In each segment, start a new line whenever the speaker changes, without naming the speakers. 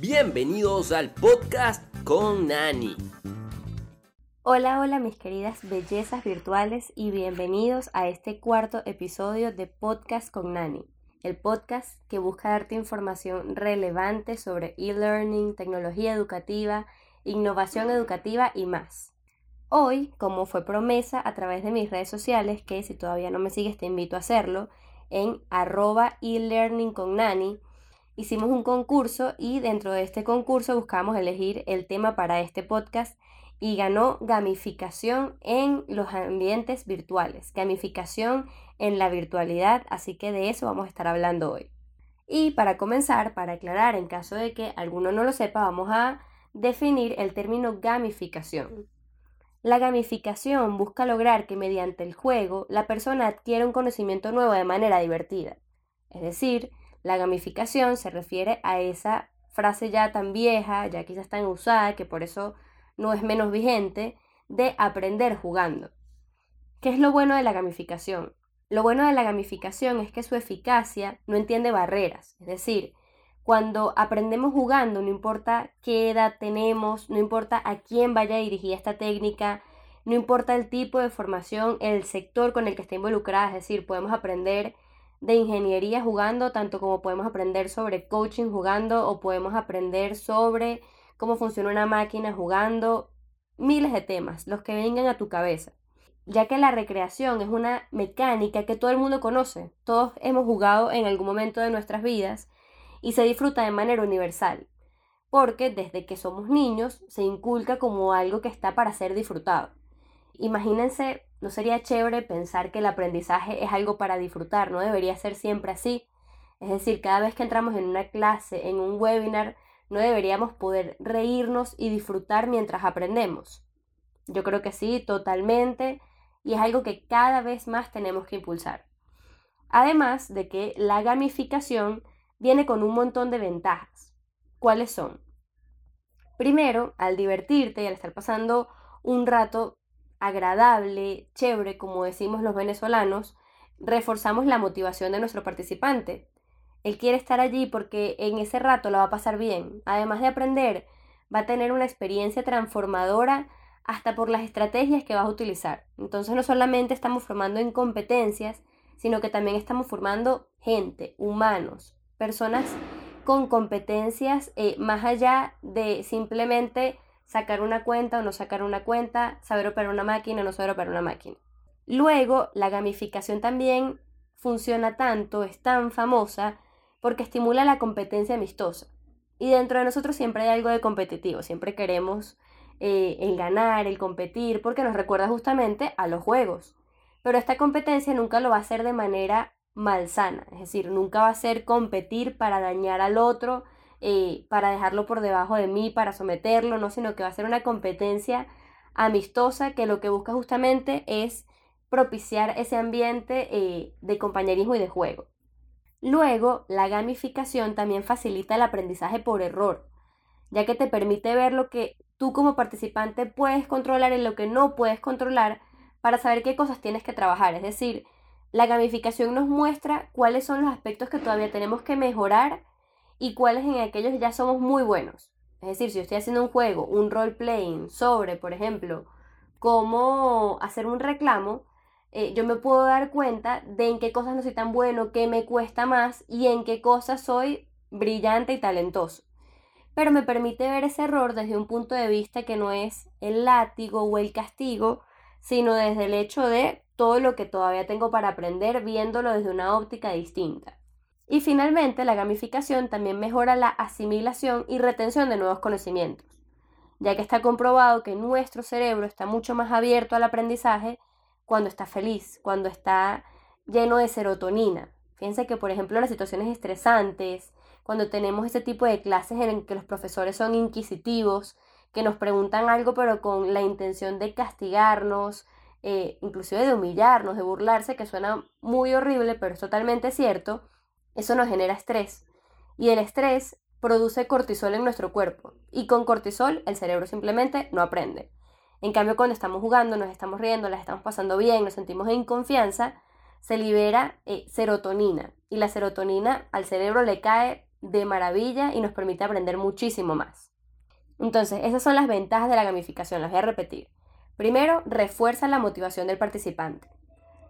Bienvenidos al podcast con Nani.
Hola, hola mis queridas bellezas virtuales y bienvenidos a este cuarto episodio de Podcast con Nani, el podcast que busca darte información relevante sobre e-learning, tecnología educativa, innovación educativa y más. Hoy, como fue promesa a través de mis redes sociales, que si todavía no me sigues te invito a hacerlo, en arroba e-learning con Nani, hicimos un concurso y dentro de este concurso buscamos elegir el tema para este podcast y ganó gamificación en los ambientes virtuales, gamificación en la virtualidad, así que de eso vamos a estar hablando hoy. Y para comenzar, para aclarar, en caso de que alguno no lo sepa, vamos a definir el término gamificación. La gamificación busca lograr que mediante el juego la persona adquiera un conocimiento nuevo de manera divertida. Es decir, la gamificación se refiere a esa frase ya tan vieja, ya quizás tan usada, que por eso no es menos vigente, de aprender jugando. ¿Qué es lo bueno de la gamificación? Lo bueno de la gamificación es que su eficacia no entiende barreras, es decir, cuando aprendemos jugando, no importa qué edad tenemos, no importa a quién vaya dirigida esta técnica, no importa el tipo de formación, el sector con el que esté involucrada, es decir, podemos aprender de ingeniería jugando, tanto como podemos aprender sobre coaching jugando o podemos aprender sobre cómo funciona una máquina jugando, miles de temas, los que vengan a tu cabeza. Ya que la recreación es una mecánica que todo el mundo conoce, todos hemos jugado en algún momento de nuestras vidas y se disfruta de manera universal, porque desde que somos niños se inculca como algo que está para ser disfrutado. Imagínense ¿No sería chévere pensar que el aprendizaje es algo para disfrutar? ¿No debería ser siempre así? Es decir, cada vez que entramos en una clase, en un webinar, no deberíamos poder reírnos y disfrutar mientras aprendemos. Yo creo que sí, totalmente, y es algo que cada vez más tenemos que impulsar. Además de que la gamificación viene con un montón de ventajas. ¿Cuáles son? Primero, al divertirte y al estar pasando un rato agradable, chévere, como decimos los venezolanos, reforzamos la motivación de nuestro participante. Él quiere estar allí porque en ese rato lo va a pasar bien. Además de aprender, va a tener una experiencia transformadora hasta por las estrategias que vas a utilizar. Entonces no solamente estamos formando en competencias, sino que también estamos formando gente, humanos, personas con competencias eh, más allá de simplemente sacar una cuenta o no sacar una cuenta, saber operar una máquina o no saber operar una máquina. Luego, la gamificación también funciona tanto, es tan famosa, porque estimula la competencia amistosa. Y dentro de nosotros siempre hay algo de competitivo, siempre queremos eh, el ganar, el competir, porque nos recuerda justamente a los juegos. Pero esta competencia nunca lo va a hacer de manera malsana, es decir, nunca va a ser competir para dañar al otro, eh, para dejarlo por debajo de mí, para someterlo, no, sino que va a ser una competencia amistosa que lo que busca justamente es propiciar ese ambiente eh, de compañerismo y de juego. Luego, la gamificación también facilita el aprendizaje por error, ya que te permite ver lo que tú como participante puedes controlar y lo que no puedes controlar para saber qué cosas tienes que trabajar. Es decir, la gamificación nos muestra cuáles son los aspectos que todavía tenemos que mejorar y cuáles en aquellos ya somos muy buenos. Es decir, si yo estoy haciendo un juego, un role playing sobre, por ejemplo, cómo hacer un reclamo, eh, yo me puedo dar cuenta de en qué cosas no soy tan bueno, qué me cuesta más y en qué cosas soy brillante y talentoso. Pero me permite ver ese error desde un punto de vista que no es el látigo o el castigo, sino desde el hecho de todo lo que todavía tengo para aprender viéndolo desde una óptica distinta. Y finalmente, la gamificación también mejora la asimilación y retención de nuevos conocimientos, ya que está comprobado que nuestro cerebro está mucho más abierto al aprendizaje cuando está feliz, cuando está lleno de serotonina. Fíjense que, por ejemplo, las situaciones estresantes, cuando tenemos ese tipo de clases en que los profesores son inquisitivos, que nos preguntan algo pero con la intención de castigarnos, eh, inclusive de humillarnos, de burlarse, que suena muy horrible, pero es totalmente cierto, eso nos genera estrés y el estrés produce cortisol en nuestro cuerpo y con cortisol el cerebro simplemente no aprende. En cambio, cuando estamos jugando, nos estamos riendo, las estamos pasando bien, nos sentimos en confianza, se libera eh, serotonina y la serotonina al cerebro le cae de maravilla y nos permite aprender muchísimo más. Entonces, esas son las ventajas de la gamificación, las voy a repetir. Primero, refuerza la motivación del participante.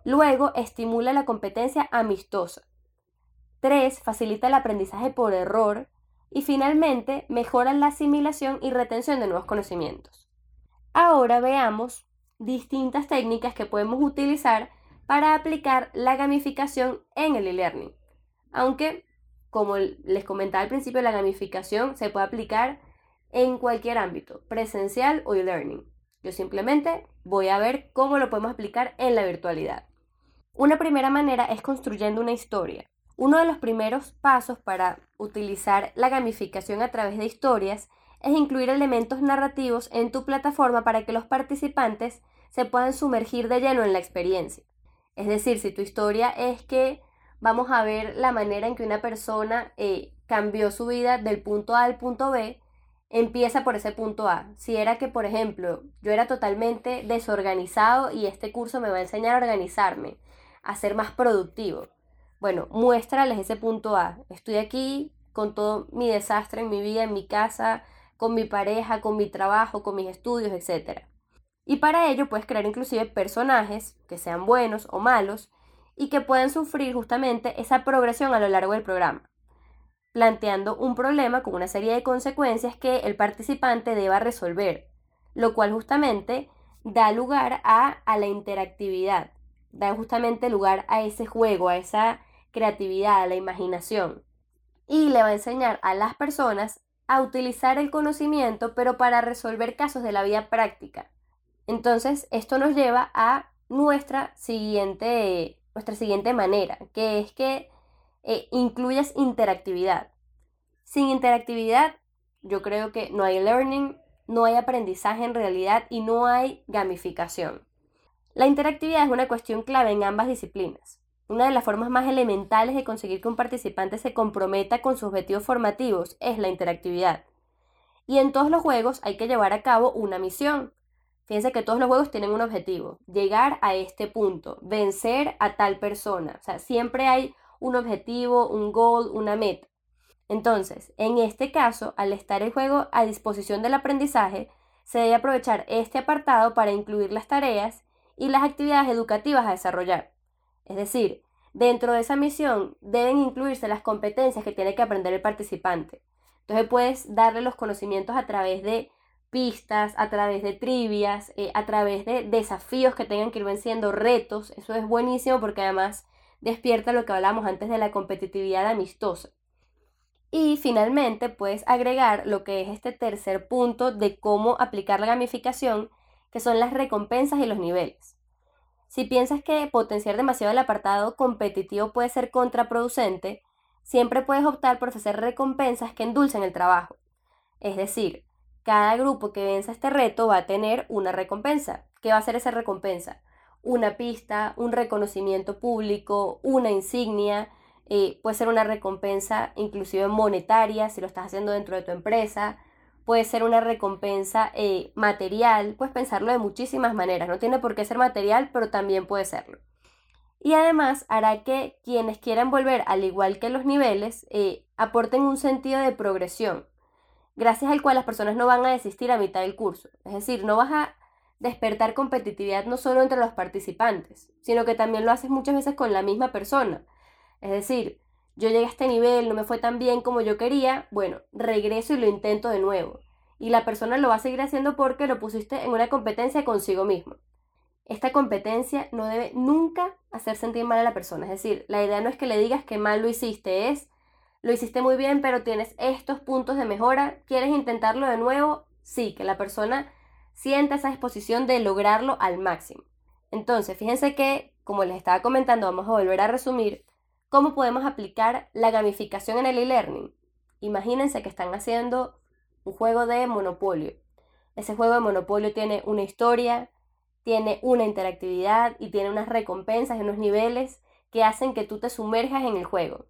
Luego, estimula la competencia amistosa. Tres, facilita el aprendizaje por error. Y finalmente, mejora la asimilación y retención de nuevos conocimientos. Ahora veamos distintas técnicas que podemos utilizar para aplicar la gamificación en el e-learning. Aunque, como les comentaba al principio, la gamificación se puede aplicar en cualquier ámbito, presencial o e-learning. Yo simplemente voy a ver cómo lo podemos aplicar en la virtualidad. Una primera manera es construyendo una historia. Uno de los primeros pasos para utilizar la gamificación a través de historias es incluir elementos narrativos en tu plataforma para que los participantes se puedan sumergir de lleno en la experiencia. Es decir, si tu historia es que vamos a ver la manera en que una persona eh, cambió su vida del punto A al punto B, empieza por ese punto A. Si era que, por ejemplo, yo era totalmente desorganizado y este curso me va a enseñar a organizarme, a ser más productivo. Bueno, muéstrales ese punto A. Estoy aquí con todo mi desastre en mi vida, en mi casa, con mi pareja, con mi trabajo, con mis estudios, etc. Y para ello puedes crear inclusive personajes que sean buenos o malos y que puedan sufrir justamente esa progresión a lo largo del programa, planteando un problema con una serie de consecuencias que el participante deba resolver, lo cual justamente da lugar a, a la interactividad, da justamente lugar a ese juego, a esa creatividad, a la imaginación. Y le va a enseñar a las personas a utilizar el conocimiento, pero para resolver casos de la vida práctica. Entonces, esto nos lleva a nuestra siguiente, nuestra siguiente manera, que es que eh, incluyas interactividad. Sin interactividad, yo creo que no hay learning, no hay aprendizaje en realidad y no hay gamificación. La interactividad es una cuestión clave en ambas disciplinas. Una de las formas más elementales de conseguir que un participante se comprometa con sus objetivos formativos es la interactividad. Y en todos los juegos hay que llevar a cabo una misión. Fíjense que todos los juegos tienen un objetivo, llegar a este punto, vencer a tal persona. O sea, siempre hay un objetivo, un goal, una meta. Entonces, en este caso, al estar el juego a disposición del aprendizaje, se debe aprovechar este apartado para incluir las tareas y las actividades educativas a desarrollar. Es decir, dentro de esa misión deben incluirse las competencias que tiene que aprender el participante. Entonces puedes darle los conocimientos a través de pistas, a través de trivias, eh, a través de desafíos que tengan que ir venciendo, retos. Eso es buenísimo porque además despierta lo que hablamos antes de la competitividad amistosa. Y finalmente puedes agregar lo que es este tercer punto de cómo aplicar la gamificación, que son las recompensas y los niveles. Si piensas que potenciar demasiado el apartado competitivo puede ser contraproducente, siempre puedes optar por ofrecer recompensas que endulcen el trabajo. Es decir, cada grupo que venza este reto va a tener una recompensa. ¿Qué va a ser esa recompensa? Una pista, un reconocimiento público, una insignia, eh, puede ser una recompensa inclusive monetaria si lo estás haciendo dentro de tu empresa, puede ser una recompensa eh, material, puedes pensarlo de muchísimas maneras, no tiene por qué ser material, pero también puede serlo. Y además hará que quienes quieran volver, al igual que los niveles, eh, aporten un sentido de progresión, gracias al cual las personas no van a desistir a mitad del curso. Es decir, no vas a despertar competitividad no solo entre los participantes, sino que también lo haces muchas veces con la misma persona. Es decir, yo llegué a este nivel, no me fue tan bien como yo quería, bueno, regreso y lo intento de nuevo. Y la persona lo va a seguir haciendo porque lo pusiste en una competencia consigo mismo. Esta competencia no debe nunca hacer sentir mal a la persona. Es decir, la idea no es que le digas que mal lo hiciste, es lo hiciste muy bien, pero tienes estos puntos de mejora. ¿Quieres intentarlo de nuevo? Sí, que la persona sienta esa disposición de lograrlo al máximo. Entonces, fíjense que, como les estaba comentando, vamos a volver a resumir cómo podemos aplicar la gamificación en el e-learning. Imagínense que están haciendo un juego de monopolio. Ese juego de monopolio tiene una historia, tiene una interactividad y tiene unas recompensas y unos niveles que hacen que tú te sumerjas en el juego.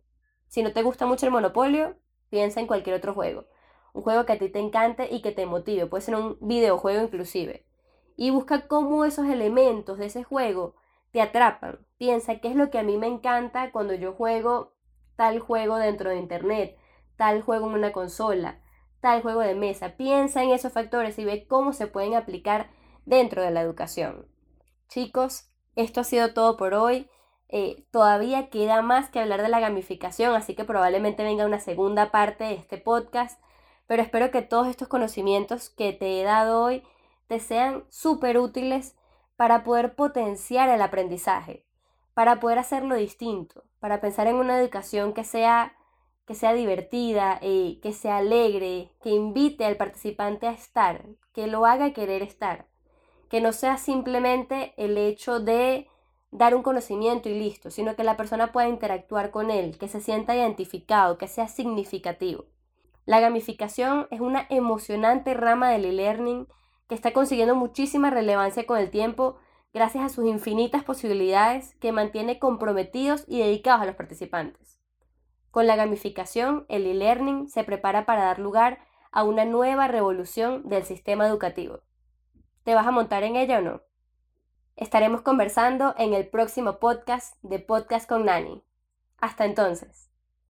Si no te gusta mucho el monopolio, piensa en cualquier otro juego. Un juego que a ti te encante y que te motive. Puede ser un videojuego inclusive. Y busca cómo esos elementos de ese juego te atrapan. Piensa qué es lo que a mí me encanta cuando yo juego tal juego dentro de internet. tal juego en una consola, tal juego de mesa. Piensa en esos factores y ve cómo se pueden aplicar dentro de la educación. Chicos, esto ha sido todo por hoy. Eh, todavía queda más que hablar de la gamificación, así que probablemente venga una segunda parte de este podcast, pero espero que todos estos conocimientos que te he dado hoy te sean súper útiles para poder potenciar el aprendizaje, para poder hacerlo distinto, para pensar en una educación que sea, que sea divertida, eh, que sea alegre, que invite al participante a estar, que lo haga querer estar, que no sea simplemente el hecho de dar un conocimiento y listo, sino que la persona pueda interactuar con él, que se sienta identificado, que sea significativo. La gamificación es una emocionante rama del e-learning que está consiguiendo muchísima relevancia con el tiempo gracias a sus infinitas posibilidades que mantiene comprometidos y dedicados a los participantes. Con la gamificación, el e-learning se prepara para dar lugar a una nueva revolución del sistema educativo. ¿Te vas a montar en ella o no? Estaremos conversando en el próximo podcast de Podcast con Nani. Hasta entonces.